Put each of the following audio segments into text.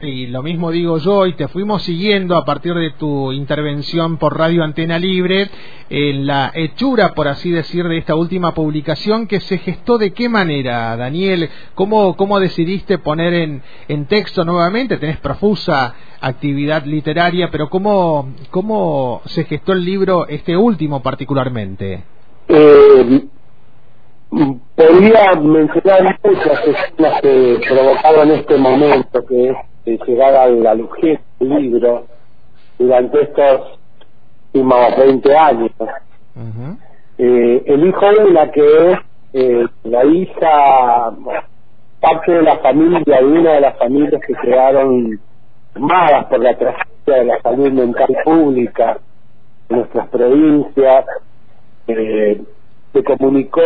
Y lo mismo digo yo, y te fuimos siguiendo a partir de tu intervención por Radio Antena Libre en la hechura, por así decir, de esta última publicación que se gestó de qué manera, Daniel, cómo, cómo decidiste poner en, en texto nuevamente, tenés profusa actividad literaria, pero cómo, cómo se gestó el libro, este último particularmente. Eh, podría mencionar muchas escenas que provocaron este momento, que llegar al, al objeto del libro durante estos últimos 20 años. eh, elijo una que es eh, la hija, parte de la familia, de una de las familias que quedaron armadas por la tragedia de la salud mental pública en nuestras provincias. Eh, se comunicó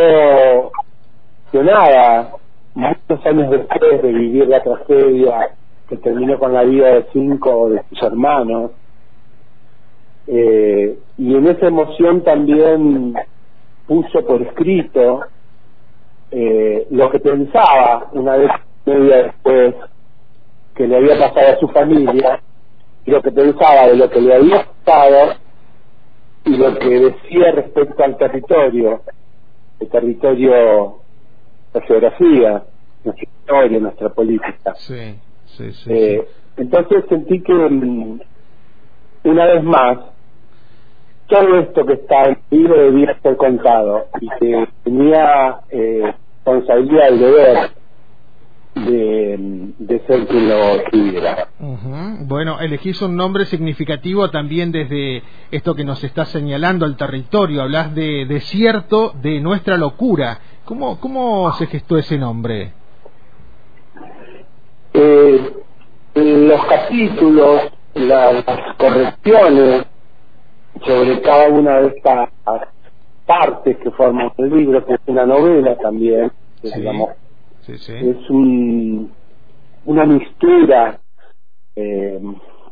que nada, muchos años después de vivir la tragedia, que terminó con la vida de cinco de sus hermanos. Eh, y en esa emoción también puso por escrito eh, lo que pensaba una vez media después que le había pasado a su familia y lo que pensaba de lo que le había pasado y lo que decía respecto al territorio, el territorio, la geografía, nuestra historia, nuestra política. Eh, entonces sentí que mm, una vez más todo esto que está en el libro debía ser contado y que tenía eh, responsabilidad y deber de, de, ser quien lo escribiera. Bueno, elegís un nombre significativo también desde esto que nos está señalando el territorio. Hablas de desierto de nuestra locura. ¿Cómo, cómo se gestó ese nombre? Eh, los capítulos, las correcciones sobre cada una de estas partes que forman el libro, que es una novela también, digamos, es un, una mistura eh,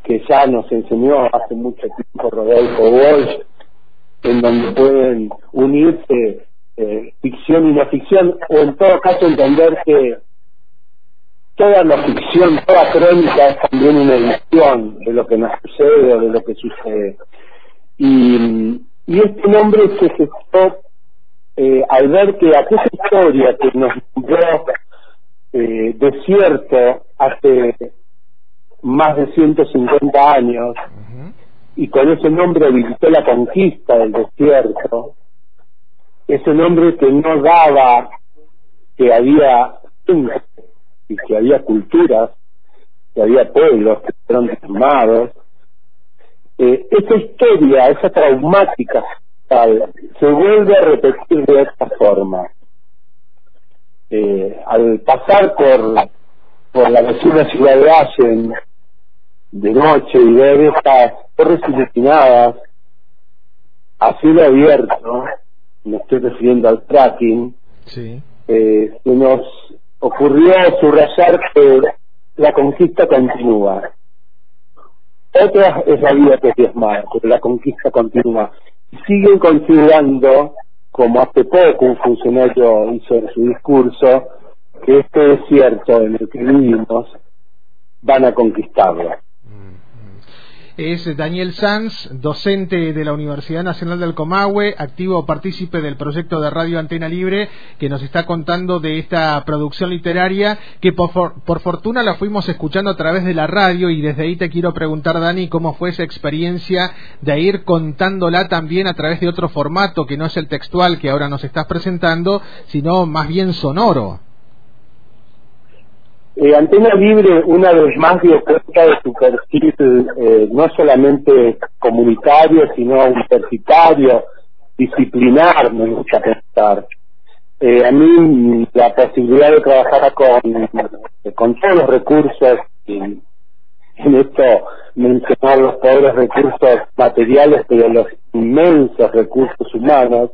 que ya nos enseñó hace mucho tiempo Rodolfo Walsh, en donde pueden unirse eh, ficción y no ficción, o en todo caso entender que toda la ficción, toda crónica es también una edición de lo que nos sucede o de lo que sucede. Y, y este nombre se gestó eh, al ver que aquella historia que nos dio eh, desierto hace más de 150 años y con ese nombre habilitó la conquista del desierto, ese nombre que no daba que había y que había culturas, que había pueblos que fueron desarmados. Eh, esa historia, esa traumática tal, se vuelve a repetir de esta forma. Eh, al pasar por, por la vecina ciudad de Allen de noche y ver estas torres iluminadas a cielo abierto, me estoy refiriendo al tracking, sí. eh, se nos ocurrió subrayar que la conquista continúa. Otra es la vida que es diezmada, pero la conquista continúa. Siguen considerando, como hace poco un funcionario hizo en su discurso, que este desierto en el que vivimos van a conquistarlo es Daniel Sanz, docente de la Universidad Nacional del Comahue, activo partícipe del proyecto de Radio Antena Libre, que nos está contando de esta producción literaria que por, por, fortuna la fuimos escuchando a través de la radio y desde ahí te quiero preguntar, Dani, cómo fue esa experiencia de ir contándola también a través de otro formato que no es el textual que ahora nos estás presentando, sino más bien sonoro. Eh, Antena Libre una vez más dio cuenta de su perfil eh, no solamente comunitario, sino universitario, disciplinar, me gusta pensar. Eh, a mí la posibilidad de trabajar con, con todos los recursos, y, en esto mencionar los pobres recursos materiales, pero los inmensos recursos humanos,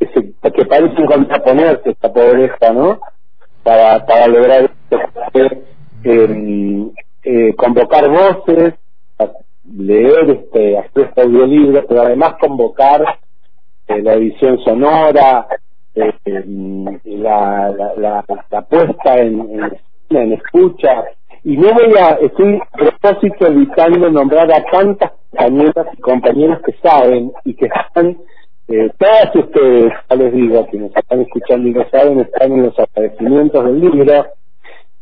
que, se, que parecen contraponerse esta pobreza, ¿no? Para, para lograr eh, eh, convocar voces, leer este hacer audiolibro, pero además convocar eh, la edición sonora, eh, la, la, la, puesta en, en, en, escucha. Y no voy a, estoy a propósito evitando nombrar a tantas compañeras y compañeros que saben y que están, eh, todas ustedes, ya les digo, que nos están escuchando y lo saben, están en los agradecimientos del libro,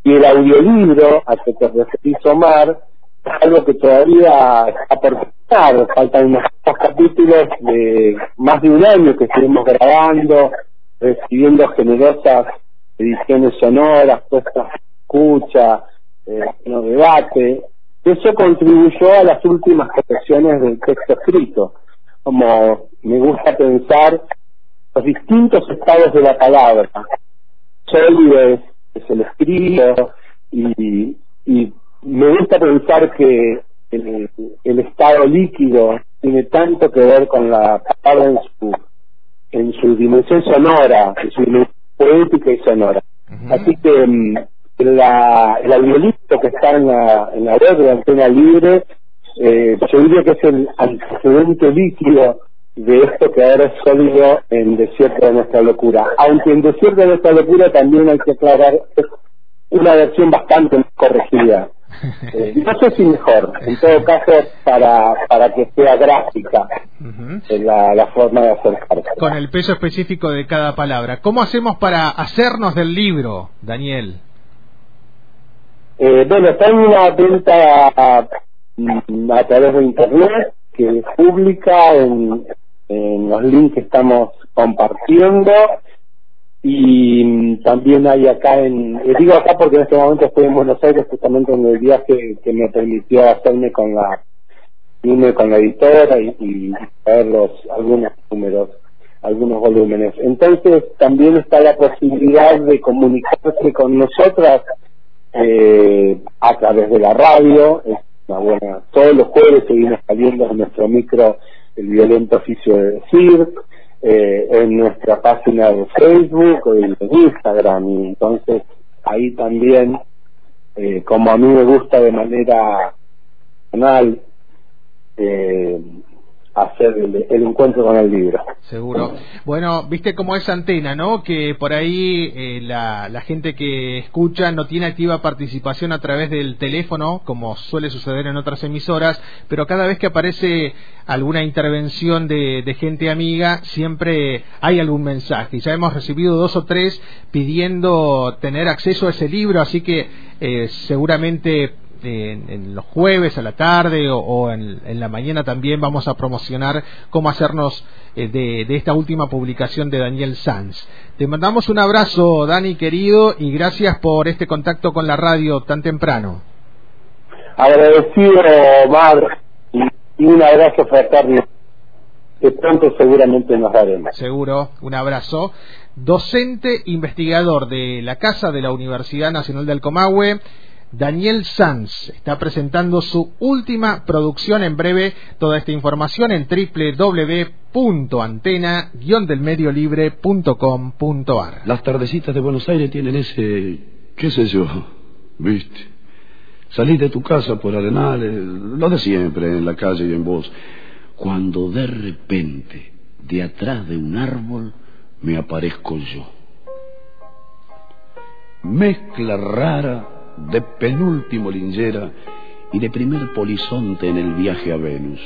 y el audiolibro a que te referís, Omar, es algo que todavía está por empezar, faltan unos capítulos de más de un año que estuvimos grabando, recibiendo generosas ediciones sonoras, puestas escucha, eh, no debate. Eso contribuyó a las últimas correcciones del texto escrito. Como me gusta pensar los distintos estados de la palabra. Es, el escrito y, y me gusta pensar que el, el, estado líquido tiene tanto que ver con la palabra en su en su dimensión sonora, en su dimensión poética y sonora. Así que mm, la, el audiolibro que está en la, en la web de Antena Libre, eh, yo diría que es el antecedente líquido de esto que ahora es sólido en Desierto de nuestra locura. Aunque en Desierto de nuestra locura también hay que aclarar, es una versión bastante corregida. Eh, no sé si mejor, en todo caso, para, para que sea gráfica la, la forma de acercarse. Con el peso específico de cada palabra. ¿Cómo hacemos para hacernos del libro, Daniel? Eh, bueno, está en una venta mm, a, través de internet que es pública en, en los links que estamos compartiendo. Y mm, también hay acá en, digo acá porque en este momento estoy en Buenos Aires justamente en el viaje que me permitió hacerme con la con la editora y, y ver los algunos números algunos volúmenes. Entonces también está la posibilidad de comunicarse con nosotras eh, a través de la radio, es una buena, todos los jueves seguimos saliendo en nuestro micro el violento oficio de decir, eh, en nuestra página de Facebook o en Instagram, y entonces ahí también, eh, como a mí me gusta de manera personal, eh, hacer el, encuentro con el libro. Seguro. Bueno, viste cómo es antena, ¿no? Que por ahí eh, la, la, gente que escucha no tiene activa participación a través del teléfono, como suele suceder en otras emisoras, pero cada vez que aparece alguna intervención de, de gente amiga, siempre hay algún mensaje. Y ya hemos recibido dos o tres pidiendo tener acceso a ese libro, así que eh, seguramente en, los jueves a la tarde o, en, la mañana también vamos a promocionar cómo hacernos eh, de, esta última publicación de Daniel Sanz. Te mandamos un abrazo, Dani querido, y gracias por este contacto con la radio tan temprano. Agradecido, Omar, y un abrazo fraterno. Que pronto seguramente nos haremos. Seguro, un abrazo. Docente investigador de la Casa de la Universidad Nacional del Comahue Daniel Sanz está presentando su última producción en breve. Toda esta información en www.antena-delmediolibre.com.ar. Las tardecitas de Buenos Aires tienen ese, qué sé yo, viste. Salís de tu casa por Arenales, lo de siempre, en la calle y en voz. Cuando de repente, de atrás de un árbol, me aparezco yo. Mezcla rara de penúltimo lingera y de primer polizonte en el viaje a Venus.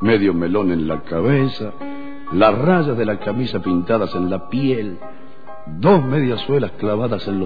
Medio melón en la cabeza, las rayas de la camisa pintadas en la piel, dos medias suelas clavadas en los